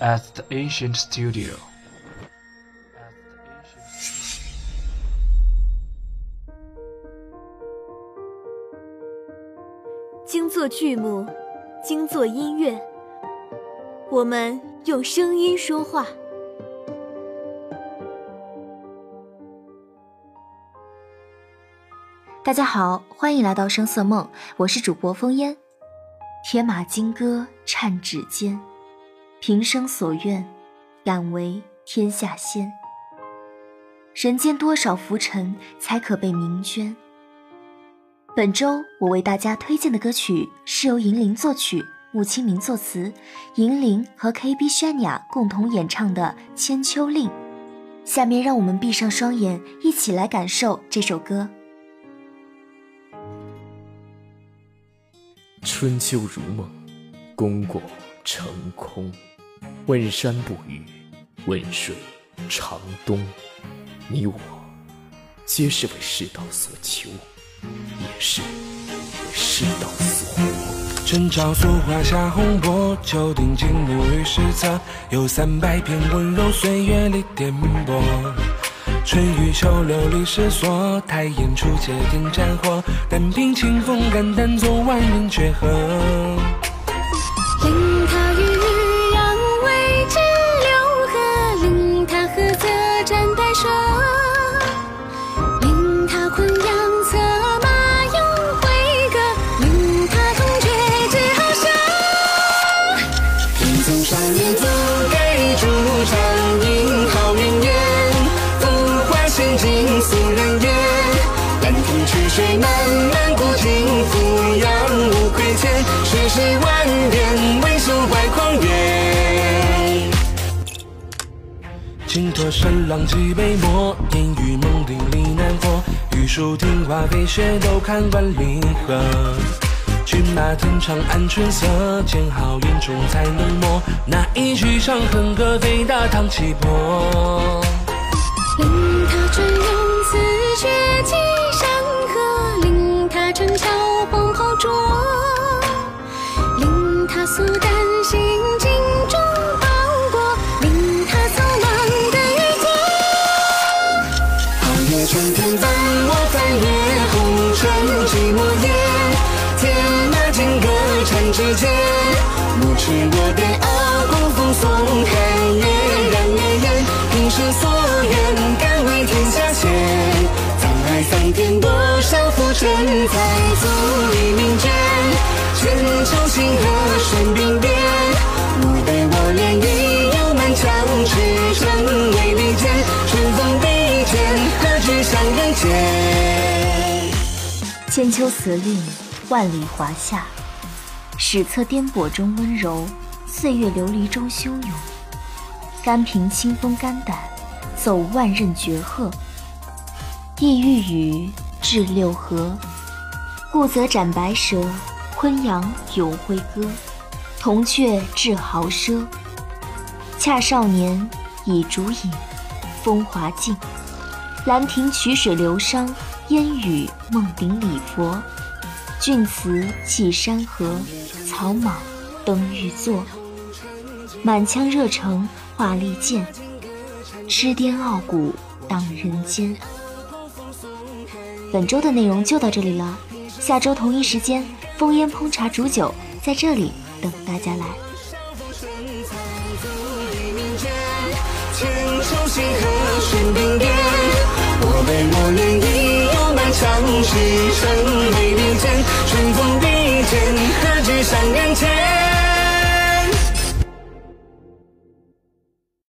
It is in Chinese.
at the ancient studio. 精作剧目，精作音乐，我们用声音说话。大家好，欢迎来到声色梦，我是主播风烟。铁马金戈颤指尖，平生所愿，敢为天下先。人间多少浮尘，才可被名捐？本周我为大家推荐的歌曲是由银铃作曲，穆清明作词，银铃和 KB Shania 共同演唱的《千秋令》。下面让我们闭上双眼，一起来感受这首歌。春秋如梦，功过成空。问山不语，问水长东。你我，皆是为世道所求，也是为世道所活。春朝作画下红波，秋定金木于史册。有三百篇温柔岁月里颠簸。春雨秋流历史所，太炎初且点战火。但凭清风肝胆，做万人绝和。心尽肃然远，兰亭曲水漫漫古今，俯仰无亏欠，世事万变，唯守怀狂月。倾托山浪几杯墨，烟雨梦顶里南佛，玉树听花飞雪，都看万里河。骏马腾长安春色，剑好眼中才能磨。那一曲长恨歌，飞大唐气魄。令他春永此绝迹山河，令他陈桥黄袍着，令他素丹心镜中报国，令他草莽得玉座。皓月春天伴我翻越红尘寂寞夜，铁马金戈缠指间，无耻我对少浮沉才足以名卷？千秋星河顺鬓边，吾辈我恋已有满腔赤诚为利剑，春风笔尖，何惧向人间？千秋词令，万里华夏，史册颠簸中温柔，岁月流离中汹涌，甘凭清风肝胆。奏万仞绝壑，意欲语至六合。故则斩白蛇，昆阳咏挥歌。铜雀致豪奢，恰少年以竹影，风华尽。兰亭曲水流觞，烟雨梦顶礼佛。峻辞弃山河，草莽登玉座。满腔热诚化利剑。痴癫傲骨荡人间。本周的内容就到这里了，下周同一时间，烽烟烹茶煮酒在这里等大家来。我被我恋已有满腔赤诚为利剑，春风笔尖，